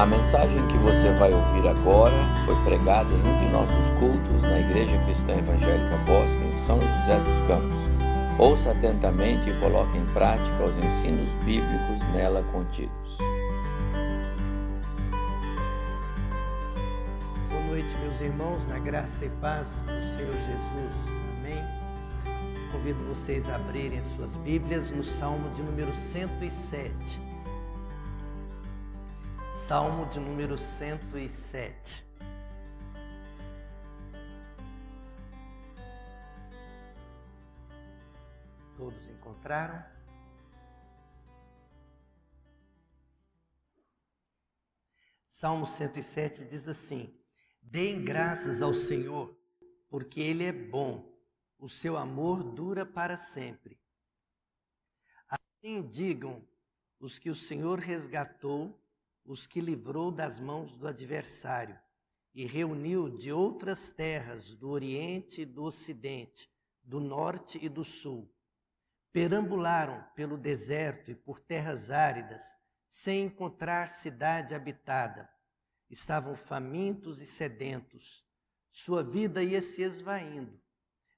A mensagem que você vai ouvir agora foi pregada em um de nossos cultos na Igreja Cristã Evangélica Bosque, em São José dos Campos. Ouça atentamente e coloque em prática os ensinos bíblicos nela contidos. Boa noite, meus irmãos, na graça e paz do Senhor Jesus. Amém. Convido vocês a abrirem as suas Bíblias no Salmo de número 107. Salmo de número 107. Todos encontraram? Salmo 107 diz assim: Deem graças ao Senhor, porque Ele é bom, o seu amor dura para sempre. Assim digam os que o Senhor resgatou os que livrou das mãos do adversário e reuniu de outras terras do Oriente e do Ocidente, do Norte e do Sul. Perambularam pelo deserto e por terras áridas, sem encontrar cidade habitada. Estavam famintos e sedentos. Sua vida ia se esvaindo.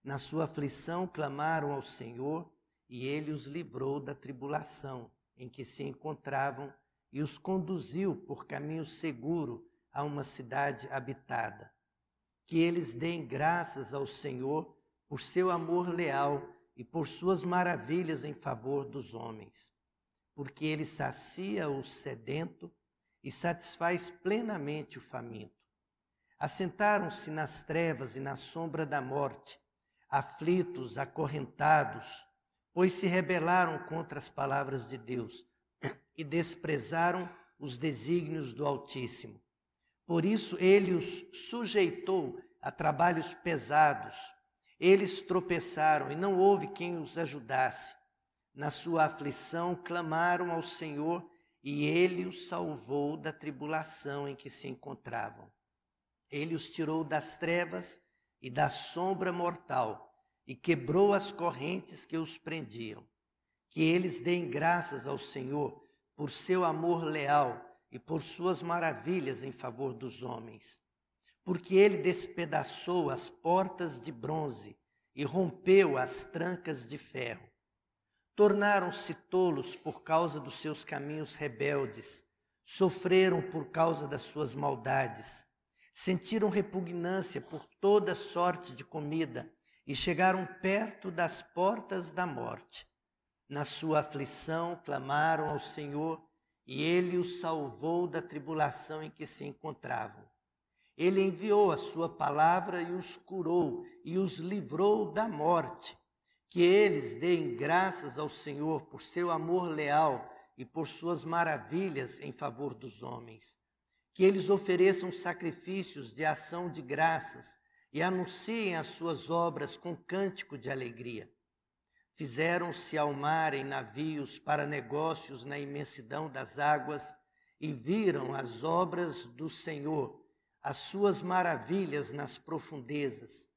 Na sua aflição clamaram ao Senhor, e ele os livrou da tribulação em que se encontravam e os conduziu por caminho seguro a uma cidade habitada. Que eles deem graças ao Senhor por seu amor leal e por suas maravilhas em favor dos homens, porque ele sacia o sedento e satisfaz plenamente o faminto. Assentaram-se nas trevas e na sombra da morte, aflitos, acorrentados, pois se rebelaram contra as palavras de Deus e desprezaram os desígnios do Altíssimo. Por isso ele os sujeitou a trabalhos pesados. Eles tropeçaram e não houve quem os ajudasse. Na sua aflição clamaram ao Senhor e ele os salvou da tribulação em que se encontravam. Ele os tirou das trevas e da sombra mortal e quebrou as correntes que os prendiam. Que eles deem graças ao Senhor por seu amor leal e por suas maravilhas em favor dos homens. Porque ele despedaçou as portas de bronze e rompeu as trancas de ferro. Tornaram-se tolos por causa dos seus caminhos rebeldes, sofreram por causa das suas maldades, sentiram repugnância por toda sorte de comida e chegaram perto das portas da morte na sua aflição, clamaram ao Senhor e ele os salvou da tribulação em que se encontravam. Ele enviou a sua palavra e os curou e os livrou da morte. Que eles deem graças ao Senhor por seu amor leal e por suas maravilhas em favor dos homens. Que eles ofereçam sacrifícios de ação de graças e anunciem as suas obras com cântico de alegria. Fizeram-se ao mar em navios para negócios na imensidão das águas e viram as obras do Senhor, as suas maravilhas nas profundezas.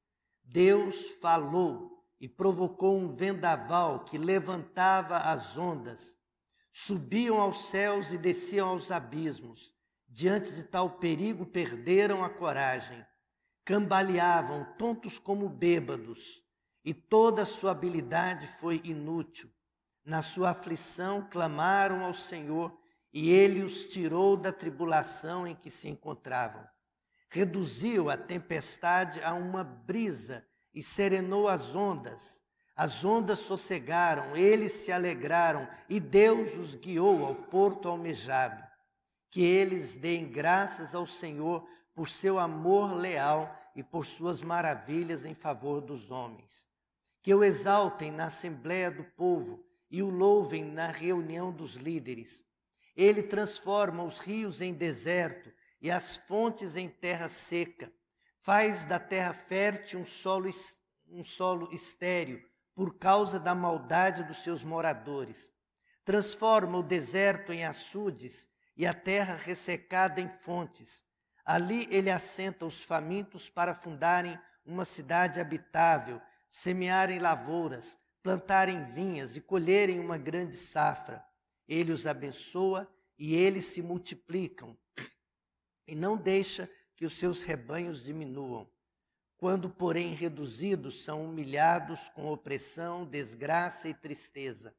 Deus falou e provocou um vendaval que levantava as ondas. Subiam aos céus e desciam aos abismos. Diante de tal perigo, perderam a coragem. Cambaleavam, tontos como bêbados e toda sua habilidade foi inútil. Na sua aflição clamaram ao Senhor e ele os tirou da tribulação em que se encontravam. Reduziu a tempestade a uma brisa e serenou as ondas. As ondas sossegaram, eles se alegraram e Deus os guiou ao porto almejado. Que eles deem graças ao Senhor por seu amor leal e por suas maravilhas em favor dos homens que o exaltem na assembléia do povo e o louvem na reunião dos líderes. Ele transforma os rios em deserto e as fontes em terra seca. Faz da terra fértil um solo, um solo estéril por causa da maldade dos seus moradores. Transforma o deserto em açudes e a terra ressecada em fontes. Ali ele assenta os famintos para fundarem uma cidade habitável semearem lavouras, plantarem vinhas e colherem uma grande safra. Ele os abençoa e eles se multiplicam. e não deixa que os seus rebanhos diminuam. Quando, porém, reduzidos, são humilhados com opressão, desgraça e tristeza.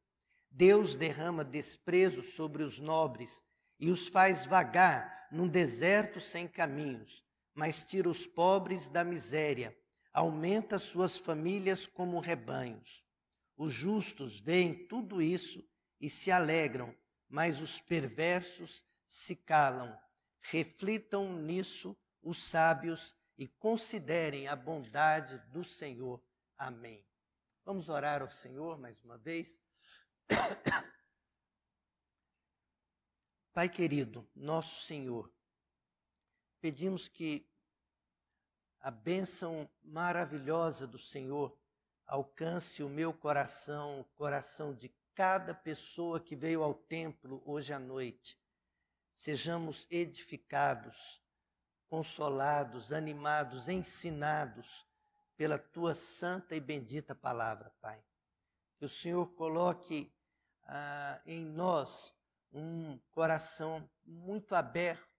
Deus derrama desprezo sobre os nobres e os faz vagar num deserto sem caminhos, mas tira os pobres da miséria, aumenta suas famílias como rebanhos. Os justos veem tudo isso e se alegram, mas os perversos se calam. Reflitam nisso os sábios e considerem a bondade do Senhor. Amém. Vamos orar ao Senhor mais uma vez. Pai querido, nosso Senhor, pedimos que a bênção maravilhosa do Senhor alcance o meu coração, o coração de cada pessoa que veio ao templo hoje à noite. Sejamos edificados, consolados, animados, ensinados pela tua santa e bendita palavra, Pai. Que o Senhor coloque ah, em nós um coração muito aberto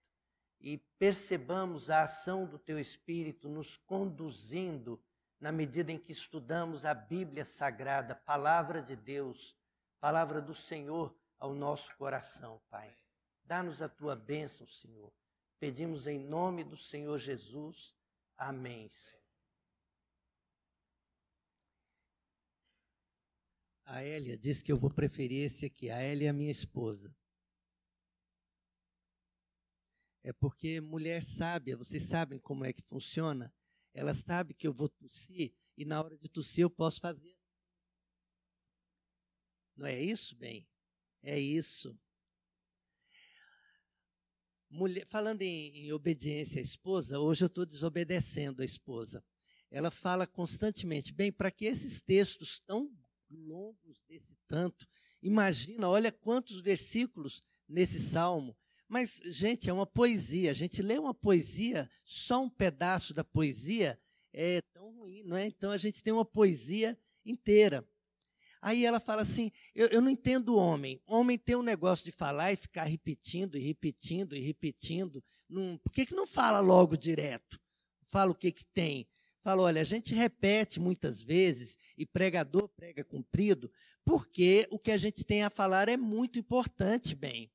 e percebamos a ação do Teu Espírito nos conduzindo na medida em que estudamos a Bíblia Sagrada, palavra de Deus, palavra do Senhor ao nosso coração, Pai. Dá-nos a Tua bênção, Senhor. Pedimos em nome do Senhor Jesus. Amém. A Elia disse que eu vou preferir esse aqui. A Elia é minha esposa. É porque mulher sábia, vocês sabem como é que funciona? Ela sabe que eu vou tossir e na hora de tossir eu posso fazer. Não é isso, bem? É isso. Mulher, falando em, em obediência à esposa, hoje eu estou desobedecendo a esposa. Ela fala constantemente, bem, para que esses textos tão longos desse tanto, imagina, olha quantos versículos nesse salmo. Mas, gente, é uma poesia. A gente lê uma poesia, só um pedaço da poesia é tão ruim, não é? Então a gente tem uma poesia inteira. Aí ela fala assim: eu, eu não entendo o homem. O homem tem um negócio de falar e ficar repetindo e repetindo e repetindo. Por que, que não fala logo direto? Fala o que, que tem. Fala, olha, a gente repete muitas vezes e pregador prega cumprido, porque o que a gente tem a falar é muito importante, bem.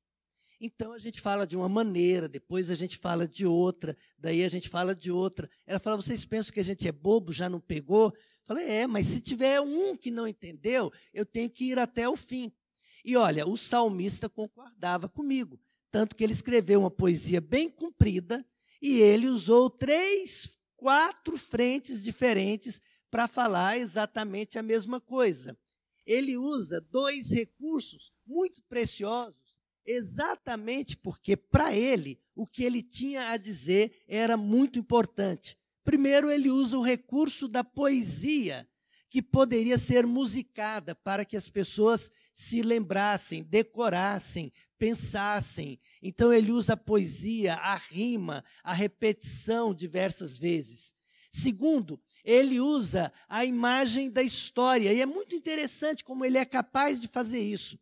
Então a gente fala de uma maneira, depois a gente fala de outra, daí a gente fala de outra. Ela fala: vocês pensam que a gente é bobo, já não pegou? Eu falei: é, mas se tiver um que não entendeu, eu tenho que ir até o fim. E olha, o salmista concordava comigo, tanto que ele escreveu uma poesia bem comprida e ele usou três, quatro frentes diferentes para falar exatamente a mesma coisa. Ele usa dois recursos muito preciosos exatamente porque, para ele, o que ele tinha a dizer era muito importante. Primeiro, ele usa o recurso da poesia, que poderia ser musicada para que as pessoas se lembrassem, decorassem, pensassem. Então, ele usa a poesia, a rima, a repetição diversas vezes. Segundo, ele usa a imagem da história, e é muito interessante como ele é capaz de fazer isso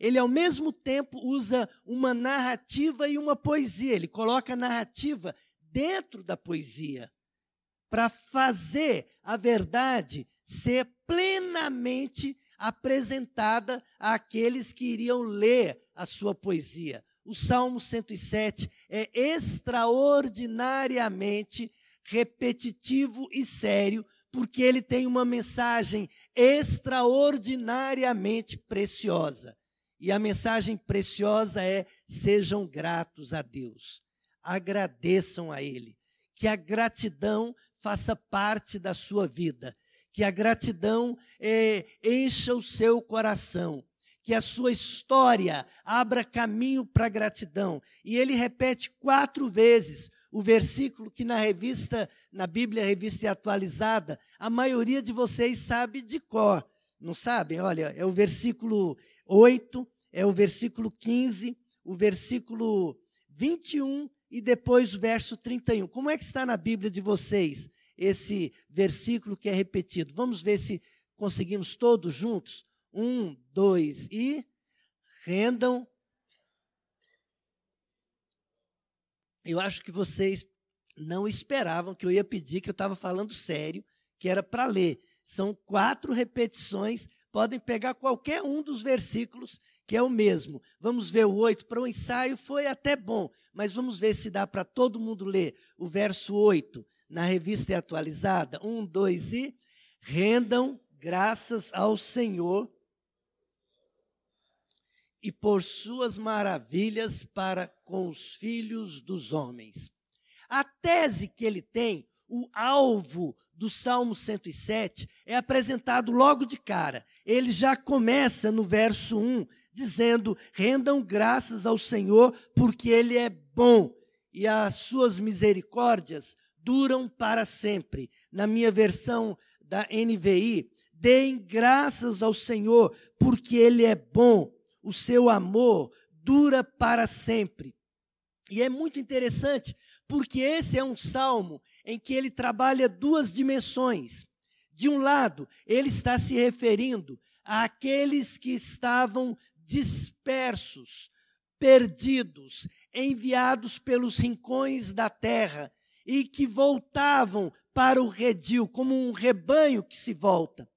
ele ao mesmo tempo usa uma narrativa e uma poesia. Ele coloca a narrativa dentro da poesia para fazer a verdade ser plenamente apresentada àqueles que iriam ler a sua poesia. O Salmo 107 é extraordinariamente repetitivo e sério, porque ele tem uma mensagem extraordinariamente preciosa. E a mensagem preciosa é: sejam gratos a Deus, agradeçam a Ele, que a gratidão faça parte da sua vida, que a gratidão é, encha o seu coração, que a sua história abra caminho para a gratidão. E ele repete quatro vezes o versículo que na revista, na Bíblia Revista Atualizada, a maioria de vocês sabe de cor. Não sabem? Olha, é o versículo 8, é o versículo 15, o versículo 21 e depois o verso 31. Como é que está na Bíblia de vocês esse versículo que é repetido? Vamos ver se conseguimos todos juntos. Um, dois e rendam. eu acho que vocês não esperavam que eu ia pedir, que eu estava falando sério, que era para ler. São quatro repetições, podem pegar qualquer um dos versículos, que é o mesmo. Vamos ver o oito. Para o ensaio foi até bom, mas vamos ver se dá para todo mundo ler o verso oito na revista atualizada. Um, dois e. Rendam graças ao Senhor e por suas maravilhas para com os filhos dos homens. A tese que ele tem, o alvo do Salmo 107, é apresentado logo de cara. Ele já começa no verso 1, dizendo: Rendam graças ao Senhor, porque Ele é bom e as suas misericórdias duram para sempre. Na minha versão da NVI, deem graças ao Senhor, porque Ele é bom o seu amor dura para sempre. E é muito interessante, porque esse é um salmo em que ele trabalha duas dimensões. De um lado, ele está se referindo àqueles que estavam dispersos, perdidos, enviados pelos rincões da terra e que voltavam para o redil, como um rebanho que se volta.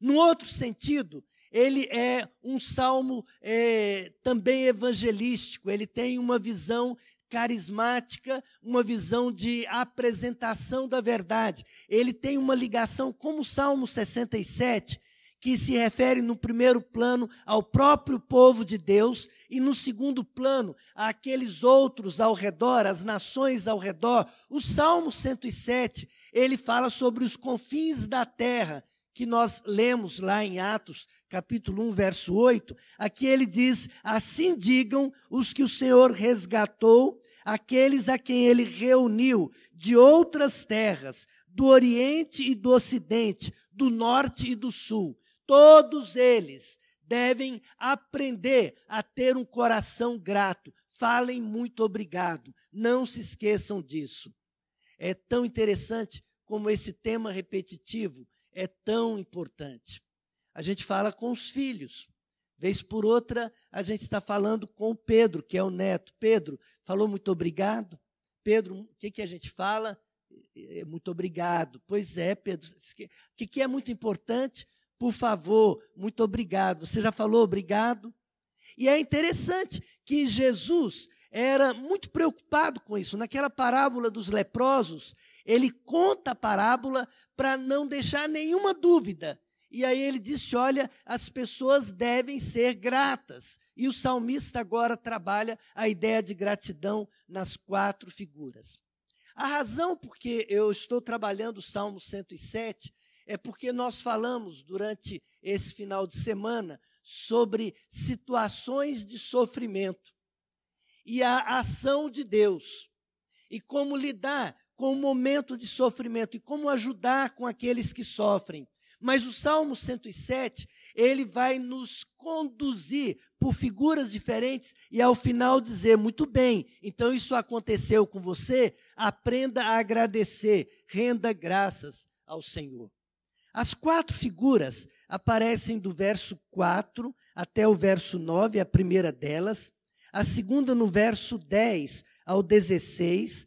No outro sentido, ele é um salmo é, também evangelístico, ele tem uma visão carismática, uma visão de apresentação da verdade. Ele tem uma ligação, como o Salmo 67, que se refere no primeiro plano ao próprio povo de Deus e no segundo plano àqueles outros ao redor, as nações ao redor. O Salmo 107, ele fala sobre os confins da terra, que nós lemos lá em Atos, capítulo 1, verso 8, aqui ele diz: Assim digam os que o Senhor resgatou, aqueles a quem ele reuniu de outras terras, do Oriente e do Ocidente, do Norte e do Sul. Todos eles devem aprender a ter um coração grato. Falem muito obrigado. Não se esqueçam disso. É tão interessante como esse tema repetitivo é tão importante. A gente fala com os filhos. Vez por outra, a gente está falando com Pedro, que é o neto. Pedro, falou muito obrigado? Pedro, o que, que a gente fala? É, muito obrigado. Pois é, Pedro. O que, que é muito importante? Por favor, muito obrigado. Você já falou obrigado? E é interessante que Jesus era muito preocupado com isso. Naquela parábola dos leprosos, ele conta a parábola para não deixar nenhuma dúvida e aí ele disse: olha, as pessoas devem ser gratas. E o salmista agora trabalha a ideia de gratidão nas quatro figuras. A razão por que eu estou trabalhando o Salmo 107 é porque nós falamos durante esse final de semana sobre situações de sofrimento e a ação de Deus e como lidar com o momento de sofrimento e como ajudar com aqueles que sofrem. Mas o Salmo 107, ele vai nos conduzir por figuras diferentes e ao final dizer: muito bem, então isso aconteceu com você, aprenda a agradecer, renda graças ao Senhor. As quatro figuras aparecem do verso 4 até o verso 9, a primeira delas, a segunda no verso 10 ao 16,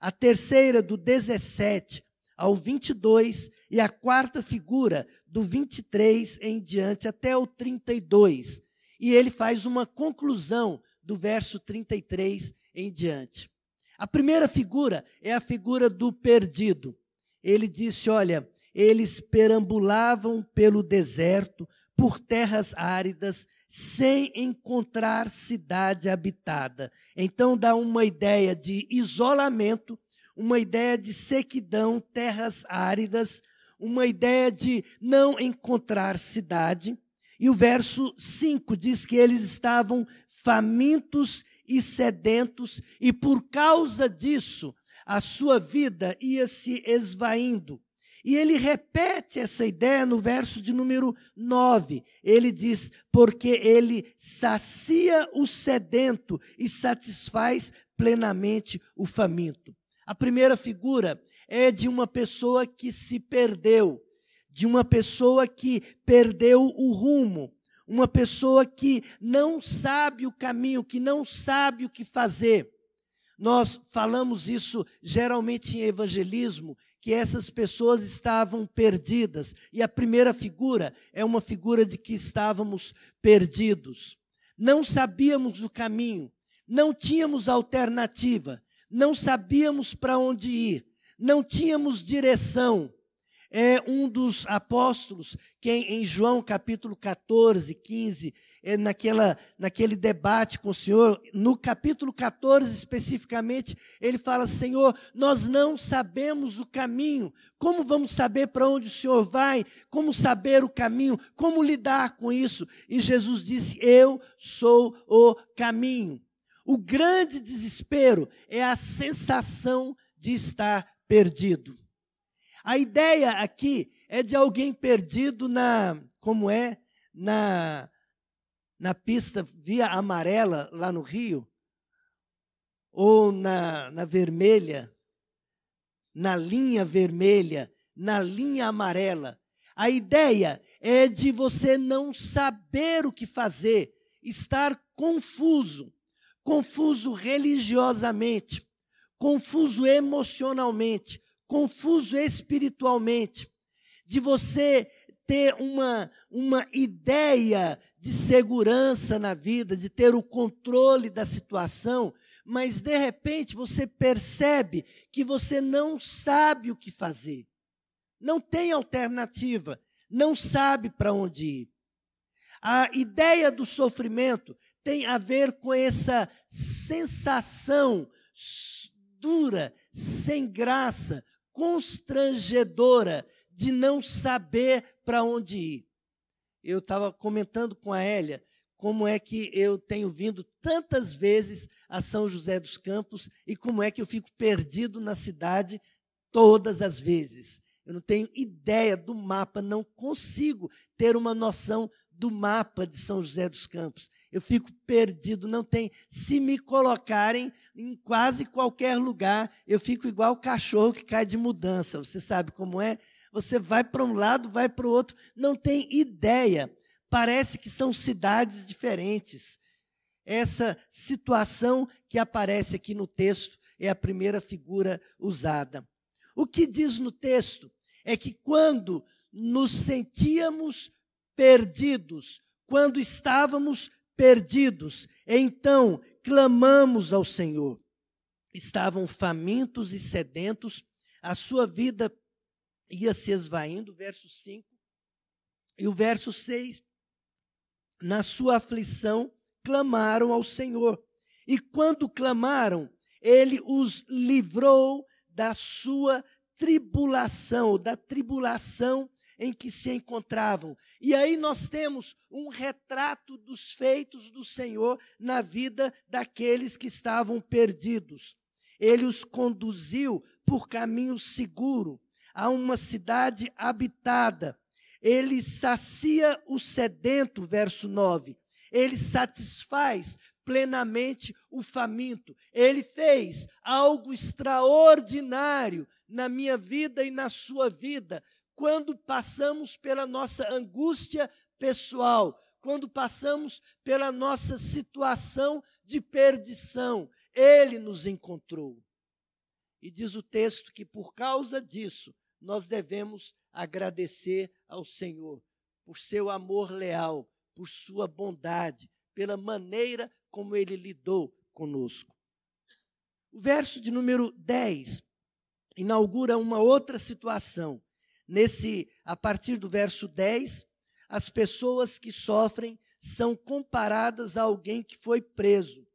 a terceira do 17 ao 22 e a quarta figura do 23 em diante até o 32. E ele faz uma conclusão do verso 33 em diante. A primeira figura é a figura do perdido. Ele disse: Olha, eles perambulavam pelo deserto, por terras áridas, sem encontrar cidade habitada. Então dá uma ideia de isolamento uma ideia de sequidão, terras áridas, uma ideia de não encontrar cidade. E o verso 5 diz que eles estavam famintos e sedentos, e por causa disso, a sua vida ia se esvaindo. E ele repete essa ideia no verso de número 9. Ele diz: Porque ele sacia o sedento e satisfaz plenamente o faminto. A primeira figura é de uma pessoa que se perdeu, de uma pessoa que perdeu o rumo, uma pessoa que não sabe o caminho, que não sabe o que fazer. Nós falamos isso geralmente em evangelismo, que essas pessoas estavam perdidas. E a primeira figura é uma figura de que estávamos perdidos. Não sabíamos o caminho, não tínhamos alternativa, não sabíamos para onde ir, não tínhamos direção. É um dos apóstolos que em João capítulo 14, 15, é naquela, naquele debate com o Senhor, no capítulo 14 especificamente, ele fala: Senhor, nós não sabemos o caminho, como vamos saber para onde o Senhor vai? Como saber o caminho? Como lidar com isso? E Jesus disse: Eu sou o caminho. O grande desespero é a sensação de estar perdido. A ideia aqui é de alguém perdido na, como é, na na pista via amarela lá no Rio, ou na, na vermelha, na linha vermelha, na linha amarela. A ideia é de você não saber o que fazer, estar confuso, confuso religiosamente, confuso emocionalmente, confuso espiritualmente, de você ter uma, uma ideia de segurança na vida, de ter o controle da situação, mas de repente você percebe que você não sabe o que fazer, não tem alternativa, não sabe para onde ir. A ideia do sofrimento tem a ver com essa sensação dura, sem graça, constrangedora de não saber para onde ir eu estava comentando com a Hélia como é que eu tenho vindo tantas vezes a São José dos Campos e como é que eu fico perdido na cidade todas as vezes. Eu não tenho ideia do mapa, não consigo ter uma noção do mapa de São José dos Campos. Eu fico perdido, não tem. Se me colocarem em quase qualquer lugar, eu fico igual cachorro que cai de mudança. Você sabe como é? Você vai para um lado, vai para o outro, não tem ideia. Parece que são cidades diferentes. Essa situação que aparece aqui no texto é a primeira figura usada. O que diz no texto é que quando nos sentíamos perdidos, quando estávamos perdidos, então clamamos ao Senhor. Estavam famintos e sedentos, a sua vida ia se esvaindo, verso 5. E o verso 6, na sua aflição, clamaram ao Senhor. E quando clamaram, ele os livrou da sua tribulação, da tribulação em que se encontravam. E aí nós temos um retrato dos feitos do Senhor na vida daqueles que estavam perdidos. Ele os conduziu por caminho seguro a uma cidade habitada. Ele sacia o sedento, verso 9. Ele satisfaz plenamente o faminto. Ele fez algo extraordinário na minha vida e na sua vida, quando passamos pela nossa angústia pessoal, quando passamos pela nossa situação de perdição. Ele nos encontrou. E diz o texto que por causa disso, nós devemos agradecer ao Senhor por seu amor leal, por sua bondade, pela maneira como ele lidou conosco. O verso de número 10 inaugura uma outra situação. Nesse, a partir do verso 10, as pessoas que sofrem são comparadas a alguém que foi preso.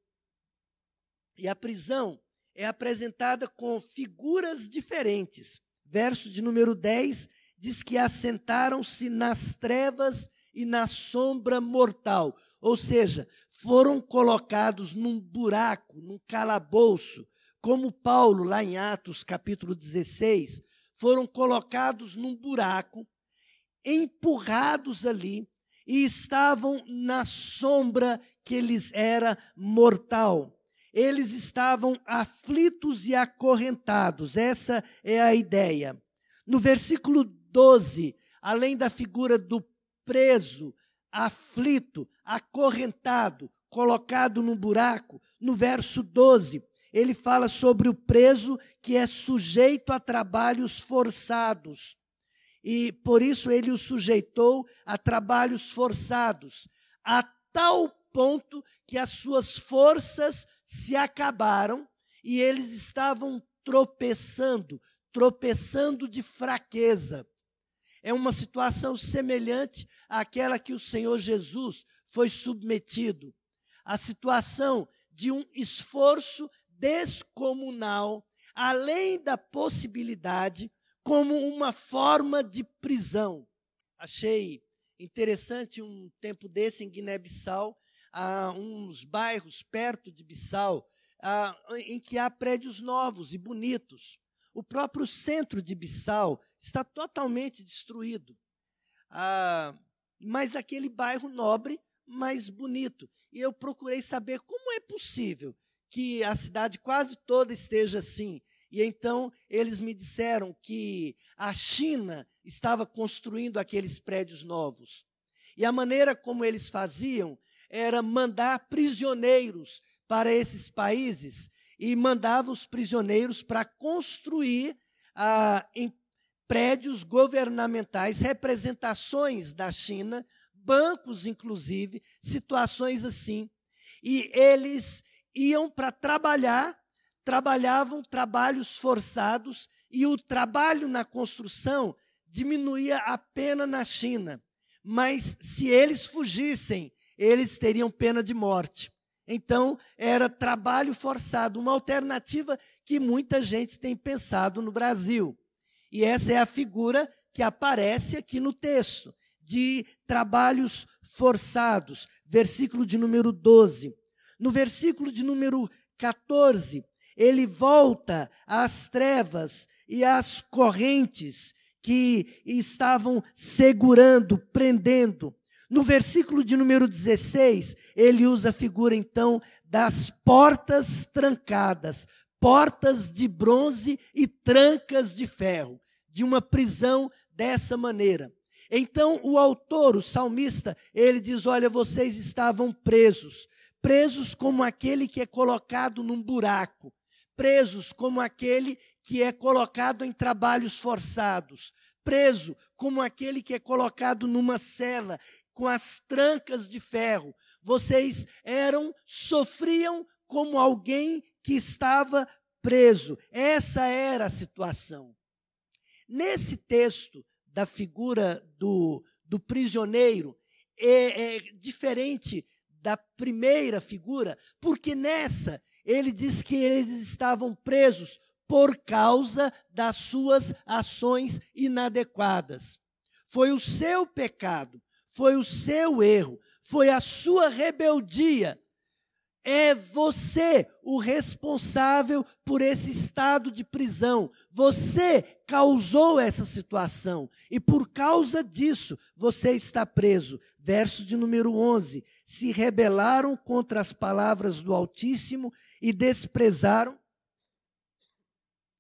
E a prisão é apresentada com figuras diferentes verso de número 10, diz que assentaram-se nas trevas e na sombra mortal. Ou seja, foram colocados num buraco, num calabouço, como Paulo, lá em Atos capítulo 16, foram colocados num buraco, empurrados ali, e estavam na sombra que lhes era mortal eles estavam aflitos e acorrentados. Essa é a ideia. No versículo 12, além da figura do preso, aflito, acorrentado, colocado num buraco, no verso 12, ele fala sobre o preso que é sujeito a trabalhos forçados. E por isso ele o sujeitou a trabalhos forçados, a tal ponto que as suas forças se acabaram e eles estavam tropeçando, tropeçando de fraqueza. É uma situação semelhante àquela que o Senhor Jesus foi submetido. A situação de um esforço descomunal, além da possibilidade, como uma forma de prisão. Achei interessante um tempo desse em Guiné-Bissau, há uns bairros perto de Bissau, em que há prédios novos e bonitos. O próprio centro de Bissau está totalmente destruído. Ah, mas aquele bairro nobre, mais bonito. E eu procurei saber como é possível que a cidade quase toda esteja assim. E então eles me disseram que a China estava construindo aqueles prédios novos. E a maneira como eles faziam era mandar prisioneiros para esses países e mandava os prisioneiros para construir ah, em prédios governamentais representações da China, bancos inclusive, situações assim. E eles iam para trabalhar, trabalhavam trabalhos forçados e o trabalho na construção diminuía a pena na China. Mas se eles fugissem, eles teriam pena de morte. Então, era trabalho forçado, uma alternativa que muita gente tem pensado no Brasil. E essa é a figura que aparece aqui no texto, de trabalhos forçados, versículo de número 12. No versículo de número 14, ele volta às trevas e às correntes que estavam segurando, prendendo. No versículo de número 16, ele usa a figura então das portas trancadas, portas de bronze e trancas de ferro, de uma prisão dessa maneira. Então o autor, o salmista, ele diz: Olha, vocês estavam presos, presos como aquele que é colocado num buraco, presos como aquele que é colocado em trabalhos forçados, preso como aquele que é colocado numa cela com as trancas de ferro. Vocês eram, sofriam como alguém que estava preso. Essa era a situação. Nesse texto da figura do, do prisioneiro, é, é diferente da primeira figura, porque nessa ele diz que eles estavam presos por causa das suas ações inadequadas. Foi o seu pecado, foi o seu erro, foi a sua rebeldia. É você o responsável por esse estado de prisão. Você causou essa situação e por causa disso você está preso. Verso de número 11: Se rebelaram contra as palavras do Altíssimo e desprezaram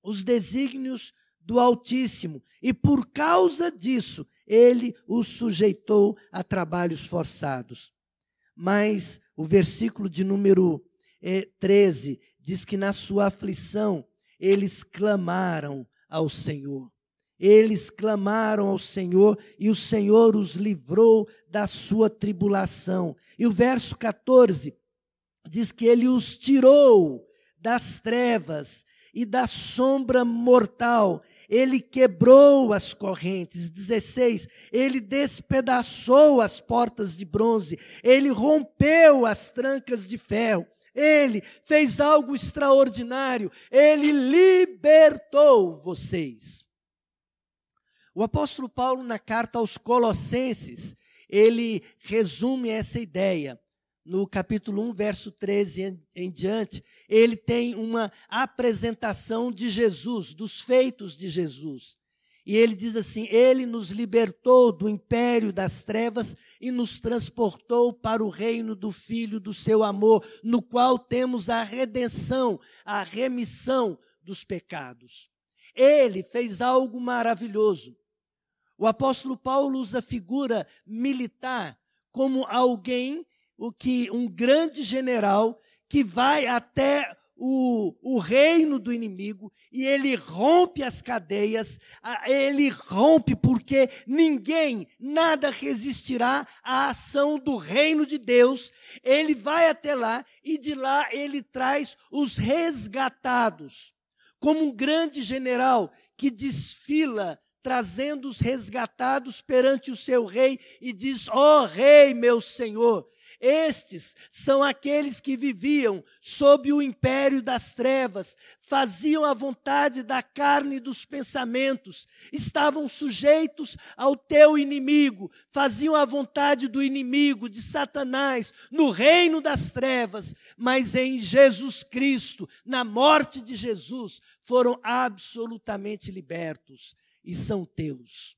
os desígnios do Altíssimo, e por causa disso ele os sujeitou a trabalhos forçados. Mas o versículo de número eh, 13 diz que na sua aflição eles clamaram ao Senhor. Eles clamaram ao Senhor e o Senhor os livrou da sua tribulação. E o verso 14 diz que ele os tirou das trevas e da sombra mortal ele quebrou as correntes. 16, ele despedaçou as portas de bronze, ele rompeu as trancas de ferro. Ele fez algo extraordinário, ele libertou vocês. O apóstolo Paulo, na carta aos Colossenses, ele resume essa ideia no capítulo 1, verso 13 em, em, diante, ele tem uma apresentação de Jesus, dos feitos de Jesus. E ele diz assim: Ele nos libertou do império das trevas e nos transportou para o reino do Filho do seu amor, no qual temos a redenção, a remissão dos pecados. Ele fez algo maravilhoso. O apóstolo Paulo usa a figura militar como alguém o que um grande general que vai até o, o reino do inimigo e ele rompe as cadeias, ele rompe porque ninguém, nada resistirá à ação do reino de Deus. Ele vai até lá e de lá ele traz os resgatados, como um grande general que desfila trazendo os resgatados perante o seu rei e diz: Ó oh, rei, meu senhor, estes são aqueles que viviam sob o império das trevas, faziam a vontade da carne e dos pensamentos, estavam sujeitos ao teu inimigo, faziam a vontade do inimigo, de Satanás, no reino das trevas, mas em Jesus Cristo, na morte de Jesus, foram absolutamente libertos e são teus.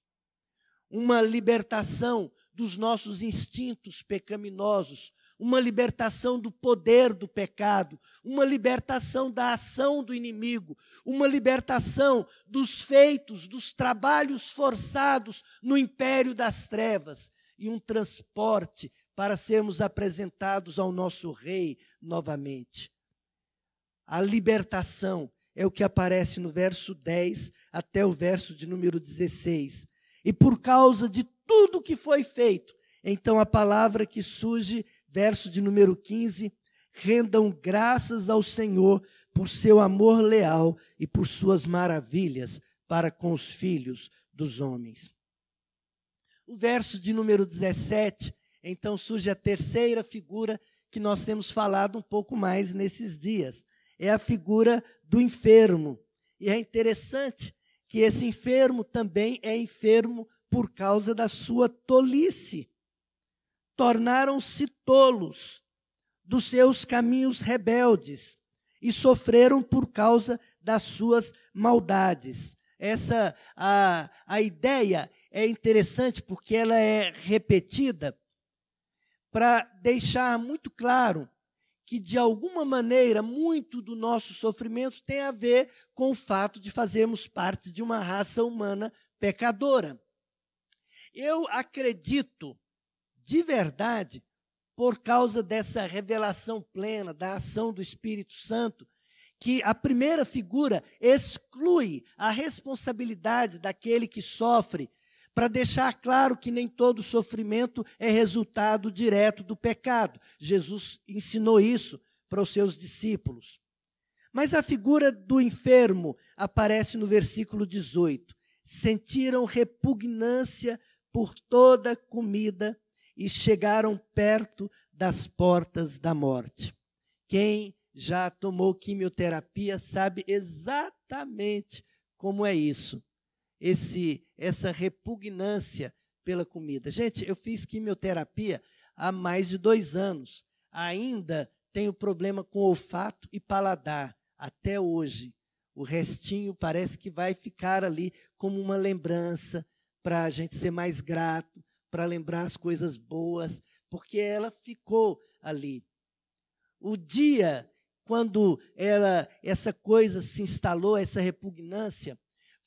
Uma libertação dos nossos instintos pecaminosos, uma libertação do poder do pecado, uma libertação da ação do inimigo, uma libertação dos feitos, dos trabalhos forçados no império das trevas e um transporte para sermos apresentados ao nosso Rei novamente. A libertação é o que aparece no verso 10 até o verso de número 16. E por causa de tudo que foi feito, então a palavra que surge, verso de número 15, rendam graças ao Senhor por seu amor leal e por suas maravilhas para com os filhos dos homens. O verso de número 17, então surge a terceira figura que nós temos falado um pouco mais nesses dias. É a figura do enfermo. E é interessante que esse enfermo também é enfermo por causa da sua tolice. Tornaram-se tolos dos seus caminhos rebeldes e sofreram por causa das suas maldades. Essa a, a ideia é interessante porque ela é repetida para deixar muito claro que, de alguma maneira, muito do nosso sofrimento tem a ver com o fato de fazermos parte de uma raça humana pecadora. Eu acredito, de verdade, por causa dessa revelação plena da ação do Espírito Santo, que a primeira figura exclui a responsabilidade daquele que sofre para deixar claro que nem todo sofrimento é resultado direto do pecado. Jesus ensinou isso para os seus discípulos. Mas a figura do enfermo aparece no versículo 18. Sentiram repugnância por toda comida e chegaram perto das portas da morte. Quem já tomou quimioterapia sabe exatamente como é isso esse essa repugnância pela comida. Gente, eu fiz quimioterapia há mais de dois anos. Ainda tenho problema com olfato e paladar até hoje. O restinho parece que vai ficar ali como uma lembrança para a gente ser mais grato, para lembrar as coisas boas, porque ela ficou ali. O dia quando ela essa coisa se instalou, essa repugnância,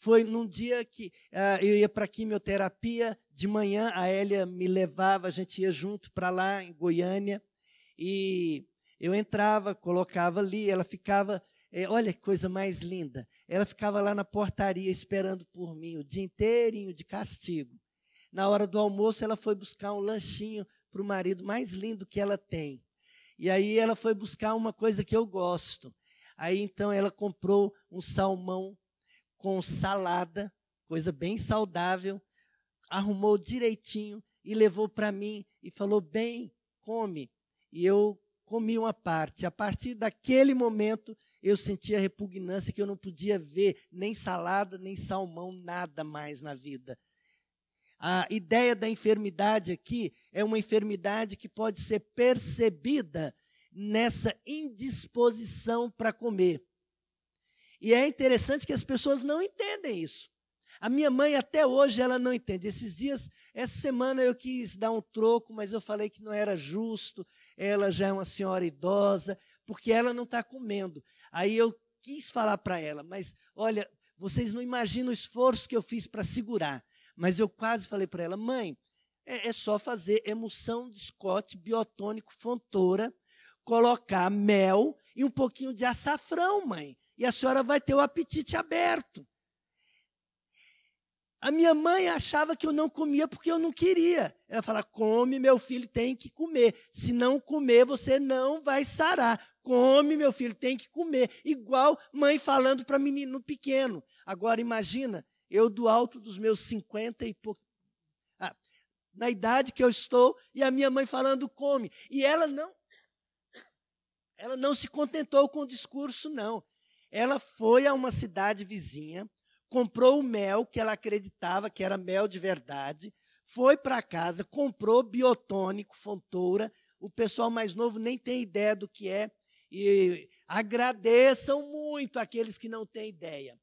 foi num dia que uh, eu ia para quimioterapia, de manhã a Hélia me levava, a gente ia junto para lá, em Goiânia, e eu entrava, colocava ali, ela ficava, é, olha que coisa mais linda, ela ficava lá na portaria esperando por mim o dia inteirinho de castigo. Na hora do almoço, ela foi buscar um lanchinho para o marido mais lindo que ela tem. E aí ela foi buscar uma coisa que eu gosto. Aí então ela comprou um salmão com salada, coisa bem saudável, arrumou direitinho e levou para mim e falou: bem, come. E eu comi uma parte. A partir daquele momento, eu sentia repugnância que eu não podia ver nem salada, nem salmão, nada mais na vida. A ideia da enfermidade aqui é uma enfermidade que pode ser percebida nessa indisposição para comer. E é interessante que as pessoas não entendem isso. A minha mãe até hoje ela não entende. Esses dias, essa semana eu quis dar um troco, mas eu falei que não era justo. Ela já é uma senhora idosa, porque ela não está comendo. Aí eu quis falar para ela, mas olha, vocês não imaginam o esforço que eu fiz para segurar. Mas eu quase falei para ela, mãe, é, é, só fazer emulsão de Scott biotônico Fontoura, colocar mel e um pouquinho de açafrão, mãe. E a senhora vai ter o apetite aberto. A minha mãe achava que eu não comia porque eu não queria. Ela fala: come, meu filho tem que comer. Se não comer, você não vai sarar. Come, meu filho tem que comer. Igual mãe falando para menino pequeno. Agora imagina, eu do alto dos meus 50 e pouco. Ah, na idade que eu estou, e a minha mãe falando come. E ela não. Ela não se contentou com o discurso, não. Ela foi a uma cidade vizinha comprou o mel que ela acreditava que era mel de verdade, foi para casa, comprou biotônico, fontoura. O pessoal mais novo nem tem ideia do que é. E agradeçam muito aqueles que não têm ideia.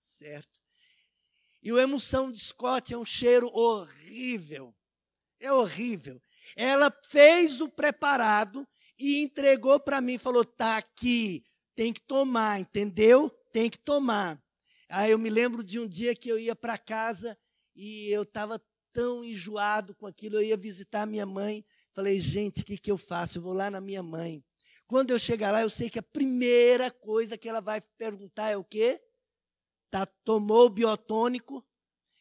Certo? E o emoção de Scott é um cheiro horrível. É horrível. Ela fez o preparado e entregou para mim, falou: "Tá aqui, tem que tomar, entendeu? Tem que tomar". Ah, eu me lembro de um dia que eu ia para casa e eu estava tão enjoado com aquilo, eu ia visitar minha mãe. Falei, gente, o que, que eu faço? Eu vou lá na minha mãe. Quando eu chegar lá, eu sei que a primeira coisa que ela vai perguntar é o quê? Tá, tomou o biotônico?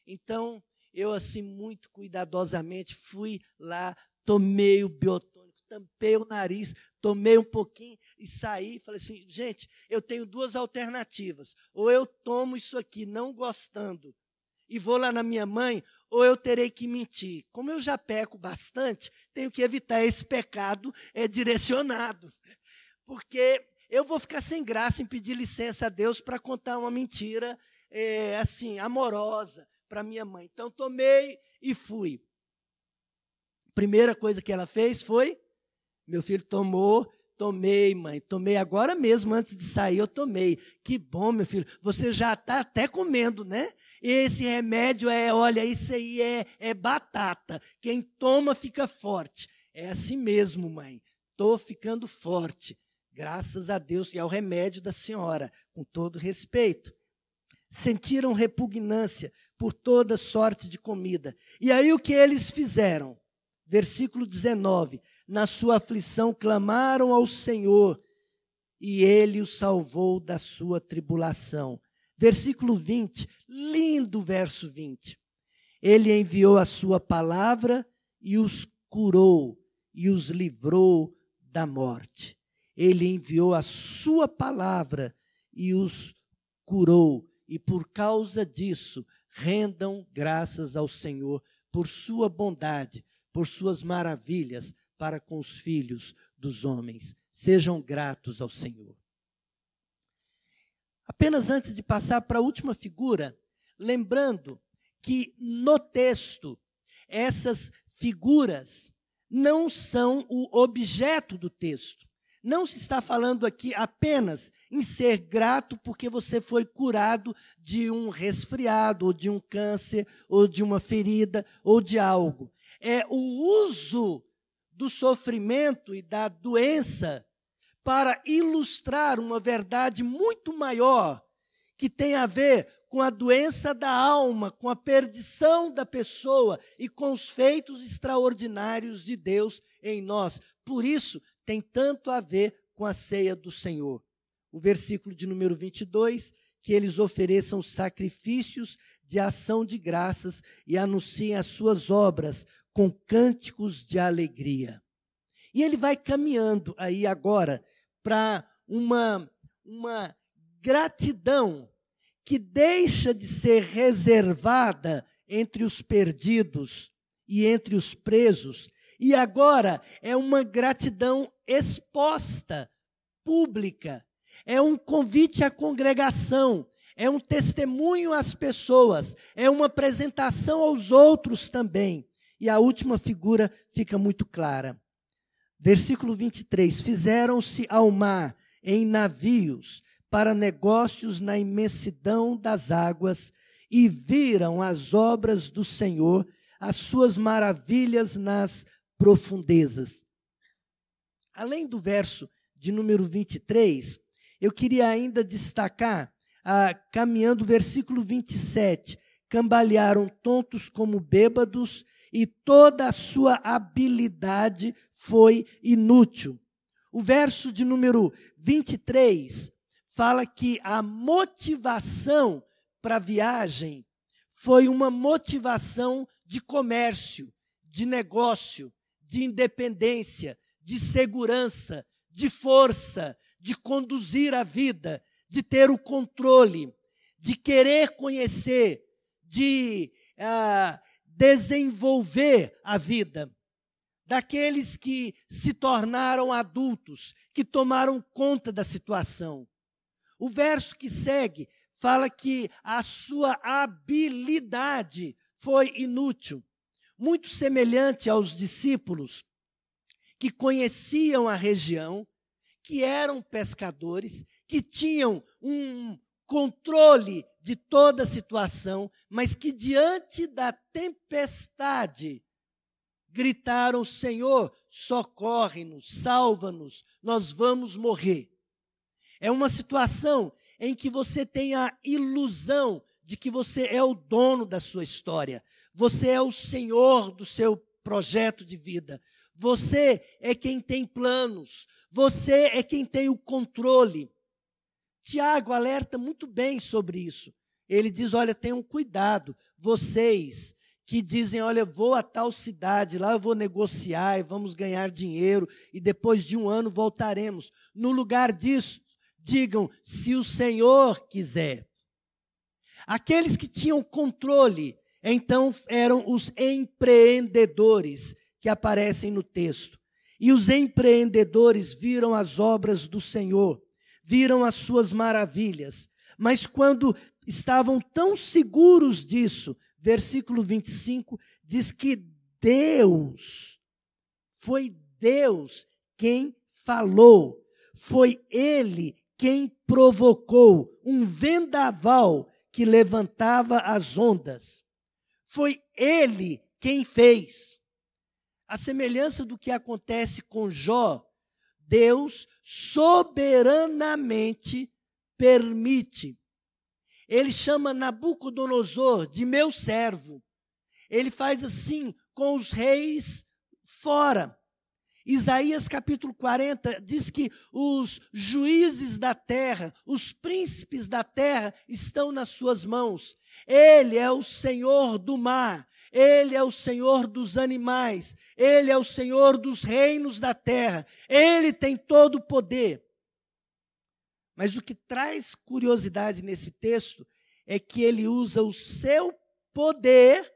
Então, eu, assim, muito cuidadosamente, fui lá, tomei o biotônico, tampei o nariz, tomei um pouquinho e saí. Falei assim, gente, eu tenho duas alternativas. Ou eu tomo isso aqui não gostando e vou lá na minha mãe, ou eu terei que mentir. Como eu já peco bastante, tenho que evitar esse pecado é direcionado. Porque eu vou ficar sem graça em pedir licença a Deus para contar uma mentira é, assim, amorosa para minha mãe. Então tomei e fui. Primeira coisa que ela fez foi meu filho tomou, tomei, mãe, tomei agora mesmo, antes de sair, eu tomei. Que bom, meu filho, você já está até comendo, né? Esse remédio é, olha, isso aí é, é batata. Quem toma fica forte. É assim mesmo, mãe. Estou ficando forte. Graças a Deus, e ao remédio da senhora, com todo respeito. Sentiram repugnância por toda sorte de comida. E aí o que eles fizeram? Versículo 19 na sua aflição clamaram ao Senhor e ele os salvou da sua tribulação. Versículo 20, lindo verso 20. Ele enviou a sua palavra e os curou e os livrou da morte. Ele enviou a sua palavra e os curou, e por causa disso, rendam graças ao Senhor por sua bondade, por suas maravilhas, para com os filhos dos homens. Sejam gratos ao Senhor. Apenas antes de passar para a última figura, lembrando que no texto essas figuras não são o objeto do texto. Não se está falando aqui apenas em ser grato porque você foi curado de um resfriado, ou de um câncer, ou de uma ferida, ou de algo. É o uso do sofrimento e da doença para ilustrar uma verdade muito maior que tem a ver com a doença da alma, com a perdição da pessoa e com os feitos extraordinários de Deus em nós. Por isso, tem tanto a ver com a ceia do Senhor. O versículo de número 22, que eles ofereçam sacrifícios de ação de graças e anunciem as suas obras com cânticos de alegria. E ele vai caminhando aí agora para uma, uma gratidão que deixa de ser reservada entre os perdidos e entre os presos, e agora é uma gratidão exposta, pública. É um convite à congregação, é um testemunho às pessoas, é uma apresentação aos outros também. E a última figura fica muito clara. Versículo 23: Fizeram-se ao mar em navios para negócios na imensidão das águas e viram as obras do Senhor, as suas maravilhas nas profundezas. Além do verso de número 23, eu queria ainda destacar, ah, caminhando o versículo 27, cambalearam tontos como bêbados e toda a sua habilidade foi inútil. O verso de número 23 fala que a motivação para a viagem foi uma motivação de comércio, de negócio, de independência, de segurança, de força, de conduzir a vida, de ter o controle, de querer conhecer, de uh, desenvolver a vida daqueles que se tornaram adultos, que tomaram conta da situação. O verso que segue fala que a sua habilidade foi inútil, muito semelhante aos discípulos que conheciam a região, que eram pescadores, que tinham um controle de toda situação, mas que diante da tempestade gritaram: Senhor, socorre-nos, salva-nos, nós vamos morrer. É uma situação em que você tem a ilusão de que você é o dono da sua história, você é o senhor do seu projeto de vida, você é quem tem planos, você é quem tem o controle. Tiago alerta muito bem sobre isso. Ele diz: olha, tenham cuidado, vocês que dizem: olha, vou a tal cidade, lá eu vou negociar e vamos ganhar dinheiro, e depois de um ano voltaremos. No lugar disso, digam: se o Senhor quiser. Aqueles que tinham controle, então eram os empreendedores que aparecem no texto. E os empreendedores viram as obras do Senhor, viram as suas maravilhas, mas quando estavam tão seguros disso, versículo 25, diz que Deus, foi Deus quem falou, foi Ele quem provocou um vendaval que levantava as ondas. Foi Ele quem fez. A semelhança do que acontece com Jó, Deus soberanamente permite ele chama Nabucodonosor de meu servo. Ele faz assim com os reis fora. Isaías capítulo 40 diz que os juízes da terra, os príncipes da terra estão nas suas mãos. Ele é o Senhor do mar, ele é o Senhor dos animais, ele é o Senhor dos reinos da terra. Ele tem todo o poder. Mas o que traz curiosidade nesse texto é que ele usa o seu poder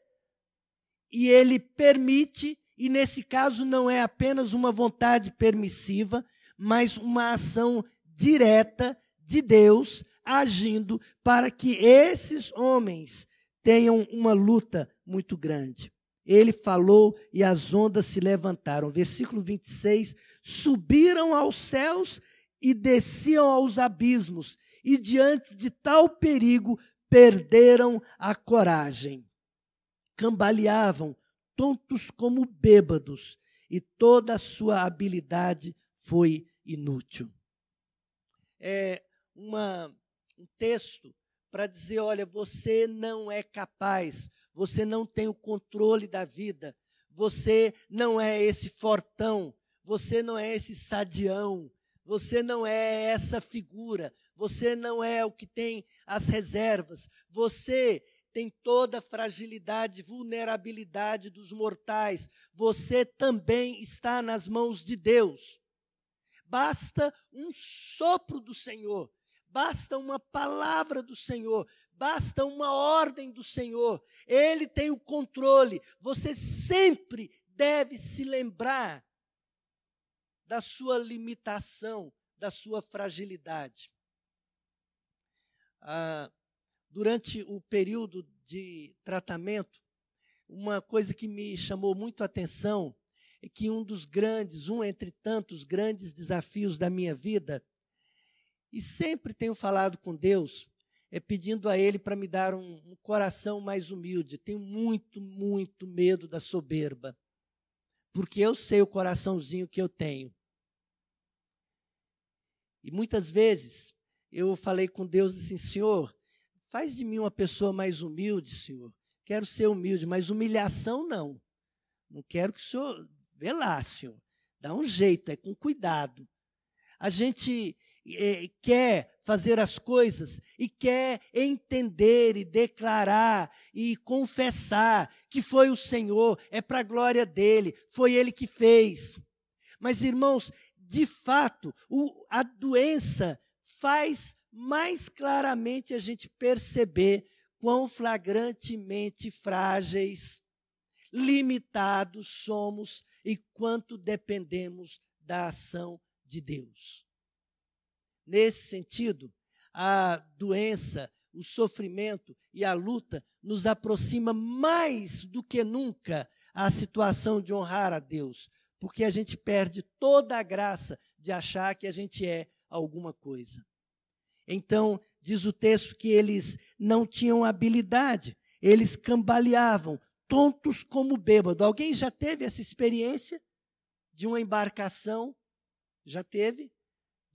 e ele permite, e nesse caso não é apenas uma vontade permissiva, mas uma ação direta de Deus agindo para que esses homens tenham uma luta muito grande. Ele falou e as ondas se levantaram. Versículo 26: subiram aos céus e desciam aos abismos, e diante de tal perigo perderam a coragem. Cambaleavam, tontos como bêbados, e toda a sua habilidade foi inútil. É uma, um texto para dizer: olha, você não é capaz, você não tem o controle da vida, você não é esse fortão, você não é esse sadião, você não é essa figura, você não é o que tem as reservas, você tem toda a fragilidade, vulnerabilidade dos mortais. Você também está nas mãos de Deus. Basta um sopro do Senhor, basta uma palavra do Senhor, basta uma ordem do Senhor. Ele tem o controle. Você sempre deve se lembrar da sua limitação, da sua fragilidade. Ah, durante o período de tratamento, uma coisa que me chamou muito a atenção é que um dos grandes, um entre tantos grandes desafios da minha vida, e sempre tenho falado com Deus, é pedindo a Ele para me dar um, um coração mais humilde. Tenho muito, muito medo da soberba, porque eu sei o coraçãozinho que eu tenho. E muitas vezes eu falei com Deus assim: Senhor, faz de mim uma pessoa mais humilde, Senhor. Quero ser humilde, mas humilhação não. Não quero que o Senhor. Vê lá, Senhor. Dá um jeito, é com cuidado. a gente é, quer fazer as coisas e quer entender e declarar e confessar que foi o Senhor, é para a glória dele, foi ele que fez. Mas, irmãos, de fato, o, a doença faz mais claramente a gente perceber quão flagrantemente frágeis, limitados somos e quanto dependemos da ação de Deus. Nesse sentido, a doença, o sofrimento e a luta nos aproxima mais do que nunca à situação de honrar a Deus, porque a gente perde toda a graça de achar que a gente é alguma coisa. Então, diz o texto que eles não tinham habilidade, eles cambaleavam, tontos como bêbado. Alguém já teve essa experiência de uma embarcação? Já teve?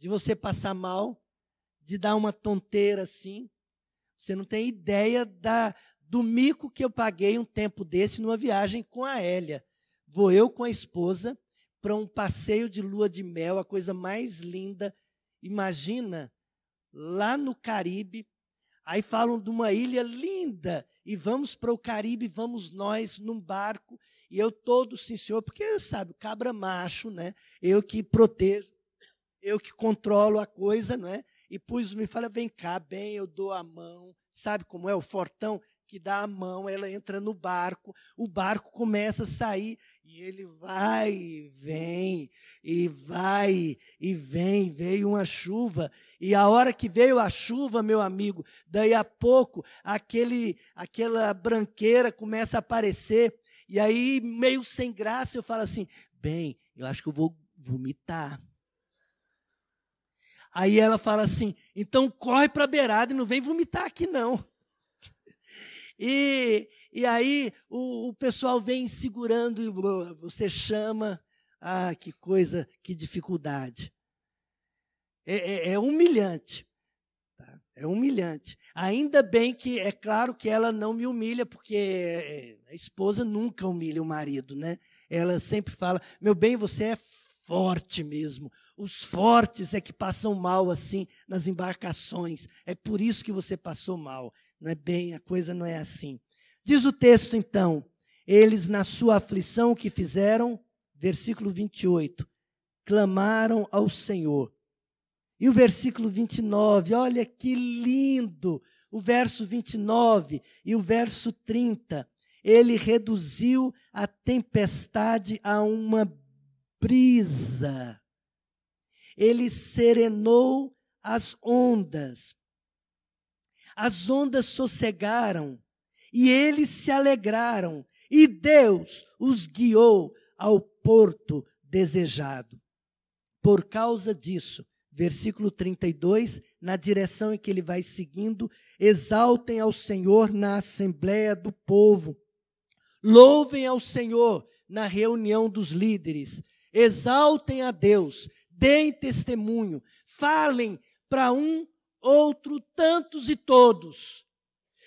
De você passar mal, de dar uma tonteira assim? Você não tem ideia da, do mico que eu paguei um tempo desse numa viagem com a Hélia. Vou eu com a esposa para um passeio de lua de mel, a coisa mais linda. Imagina lá no Caribe. Aí falam de uma ilha linda e vamos para o Caribe, vamos nós num barco e eu todo sim senhor, porque sabe, cabra macho, né? Eu que protejo, eu que controlo a coisa, não é? E pus me fala, vem cá, bem, eu dou a mão, sabe como é o fortão que dá a mão, ela entra no barco, o barco começa a sair e ele vai e vem, e vai e vem. Veio uma chuva, e a hora que veio a chuva, meu amigo, daí a pouco aquele, aquela branqueira começa a aparecer, e aí, meio sem graça, eu falo assim: bem, eu acho que eu vou vomitar. Aí ela fala assim: então corre para a beirada e não vem vomitar aqui, não. E, e aí o, o pessoal vem segurando, e você chama. Ah, que coisa, que dificuldade. É, é, é humilhante. Tá? É humilhante. Ainda bem que é claro que ela não me humilha, porque é, a esposa nunca humilha o marido, né? Ela sempre fala: meu bem, você é forte mesmo. Os fortes é que passam mal assim nas embarcações. É por isso que você passou mal. Não é bem, a coisa não é assim. Diz o texto então: eles na sua aflição que fizeram, versículo 28, clamaram ao Senhor. E o versículo 29, olha que lindo! O verso 29 e o verso 30, ele reduziu a tempestade a uma brisa. Ele serenou as ondas. As ondas sossegaram e eles se alegraram, e Deus os guiou ao porto desejado. Por causa disso, versículo 32, na direção em que ele vai seguindo, exaltem ao Senhor na assembleia do povo, louvem ao Senhor na reunião dos líderes, exaltem a Deus, deem testemunho, falem para um outro tantos e todos,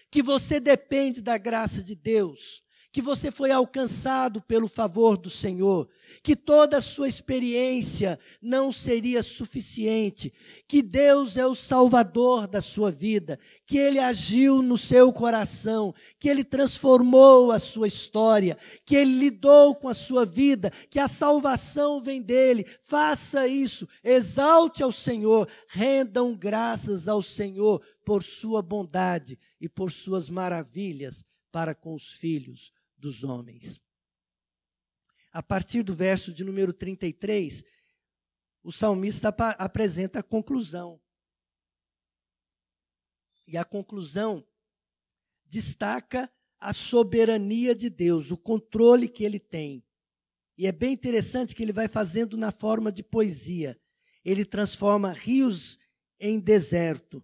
que você depende da graça de Deus, que você foi alcançado pelo favor do Senhor, que toda a sua experiência não seria suficiente, que Deus é o salvador da sua vida, que ele agiu no seu coração, que ele transformou a sua história, que ele lidou com a sua vida, que a salvação vem dele. Faça isso, exalte ao Senhor, rendam graças ao Senhor por sua bondade e por suas maravilhas para com os filhos dos homens. A partir do verso de número 33, o salmista apresenta a conclusão. E a conclusão destaca a soberania de Deus, o controle que ele tem. E é bem interessante que ele vai fazendo na forma de poesia. Ele transforma rios em deserto.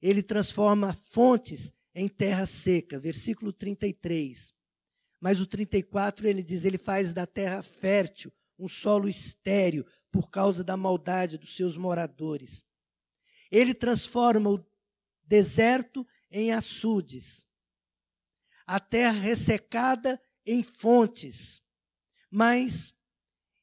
Ele transforma fontes em terra seca. Versículo 33. Mas o 34 ele diz: ele faz da terra fértil um solo estéril por causa da maldade dos seus moradores. Ele transforma o deserto em açudes, a terra ressecada em fontes. Mas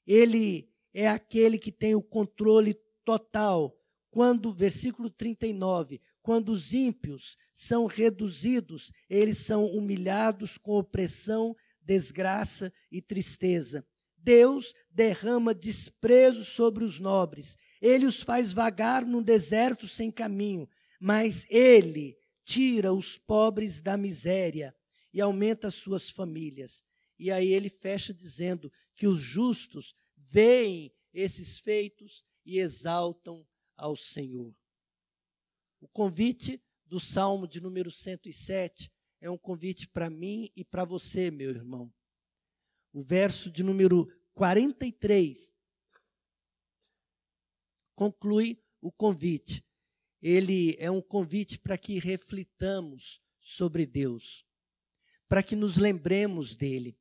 ele é aquele que tem o controle total, quando, versículo 39, quando os ímpios são reduzidos, eles são humilhados com opressão, desgraça e tristeza. Deus derrama desprezo sobre os nobres. Ele os faz vagar num deserto sem caminho, mas ele tira os pobres da miséria e aumenta as suas famílias. E aí ele fecha dizendo que os justos veem esses feitos e exaltam ao Senhor. O convite do Salmo de número 107 é um convite para mim e para você, meu irmão. O verso de número 43 conclui o convite. Ele é um convite para que reflitamos sobre Deus, para que nos lembremos dele,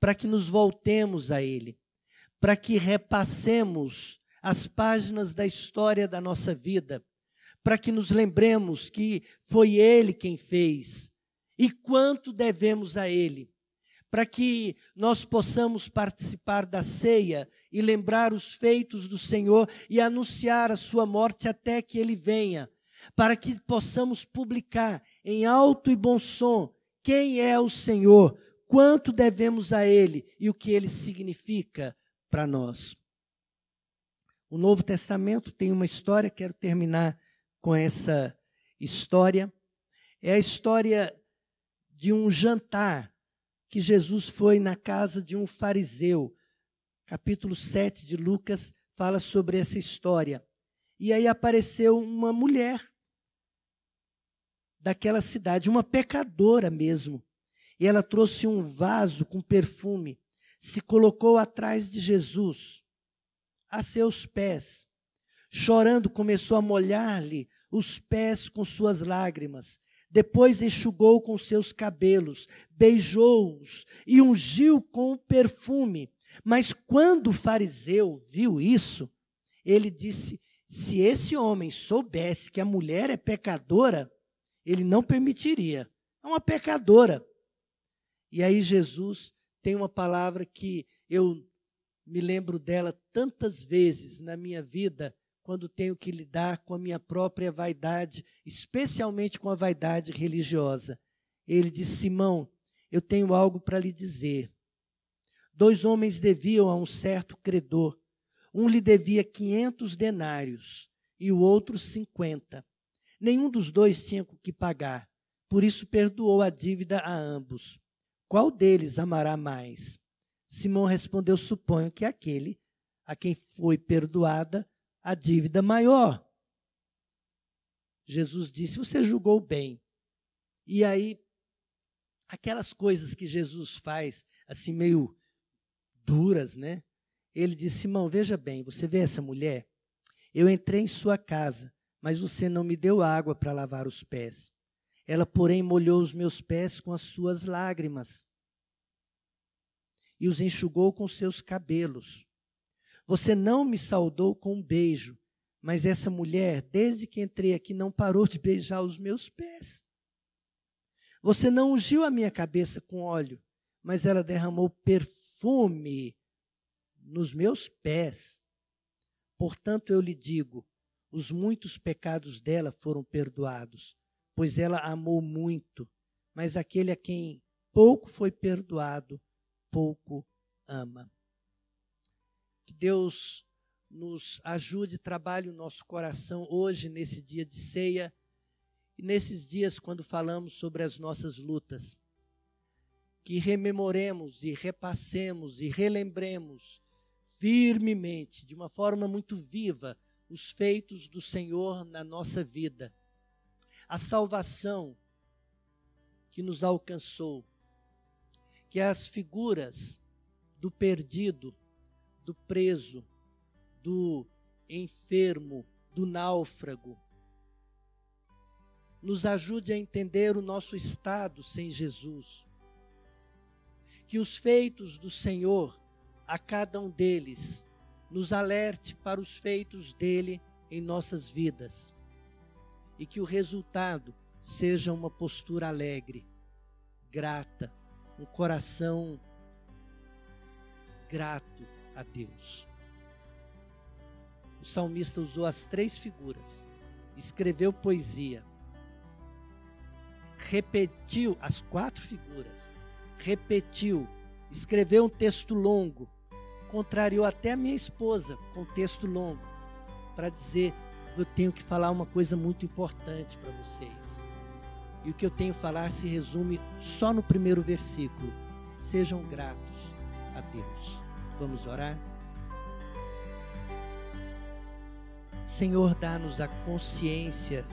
para que nos voltemos a ele, para que repassemos as páginas da história da nossa vida, para que nos lembremos que foi ele quem fez e quanto devemos a ele para que nós possamos participar da ceia e lembrar os feitos do Senhor e anunciar a sua morte até que ele venha, para que possamos publicar em alto e bom som quem é o Senhor, quanto devemos a ele e o que ele significa para nós. O Novo Testamento tem uma história, quero terminar com essa história. É a história de um jantar que Jesus foi na casa de um fariseu. Capítulo 7 de Lucas fala sobre essa história. E aí apareceu uma mulher daquela cidade, uma pecadora mesmo. E ela trouxe um vaso com perfume, se colocou atrás de Jesus, a seus pés. Chorando, começou a molhar-lhe os pés com suas lágrimas depois enxugou com seus cabelos, beijou-os e ungiu com perfume. Mas quando o fariseu viu isso, ele disse: se esse homem soubesse que a mulher é pecadora, ele não permitiria. É uma pecadora. E aí Jesus tem uma palavra que eu me lembro dela tantas vezes na minha vida quando tenho que lidar com a minha própria vaidade, especialmente com a vaidade religiosa. Ele disse: Simão, eu tenho algo para lhe dizer. Dois homens deviam a um certo credor. Um lhe devia quinhentos denários e o outro cinquenta. Nenhum dos dois tinha o que pagar, por isso perdoou a dívida a ambos. Qual deles amará mais? Simão respondeu: Suponho que aquele a quem foi perdoada a dívida maior. Jesus disse: Você julgou bem. E aí, aquelas coisas que Jesus faz, assim, meio duras, né? Ele disse: Simão, veja bem, você vê essa mulher? Eu entrei em sua casa, mas você não me deu água para lavar os pés. Ela, porém, molhou os meus pés com as suas lágrimas e os enxugou com seus cabelos. Você não me saudou com um beijo, mas essa mulher, desde que entrei aqui, não parou de beijar os meus pés. Você não ungiu a minha cabeça com óleo, mas ela derramou perfume nos meus pés. Portanto, eu lhe digo: os muitos pecados dela foram perdoados, pois ela amou muito, mas aquele a quem pouco foi perdoado, pouco ama. Que Deus nos ajude, trabalhe o nosso coração hoje, nesse dia de ceia, e nesses dias quando falamos sobre as nossas lutas. Que rememoremos e repassemos e relembremos firmemente, de uma forma muito viva, os feitos do Senhor na nossa vida. A salvação que nos alcançou. Que as figuras do perdido, do preso, do enfermo, do náufrago. Nos ajude a entender o nosso estado sem Jesus. Que os feitos do Senhor, a cada um deles, nos alerte para os feitos dele em nossas vidas. E que o resultado seja uma postura alegre, grata, um coração grato a Deus. o salmista usou as três figuras. Escreveu poesia. Repetiu as quatro figuras. Repetiu. Escreveu um texto longo. Contrariou até a minha esposa com texto longo. Para dizer: eu tenho que falar uma coisa muito importante para vocês. E o que eu tenho a falar se resume só no primeiro versículo. Sejam gratos a Deus. Vamos orar? Senhor, dá-nos a consciência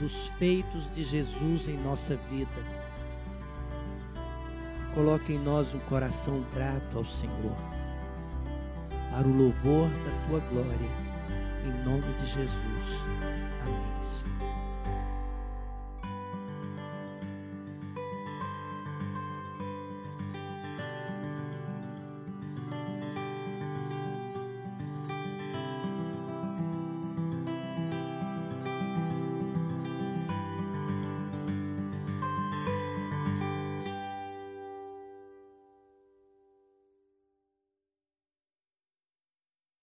dos feitos de Jesus em nossa vida. Coloque em nós um coração grato ao Senhor, para o louvor da tua glória, em nome de Jesus. Amém.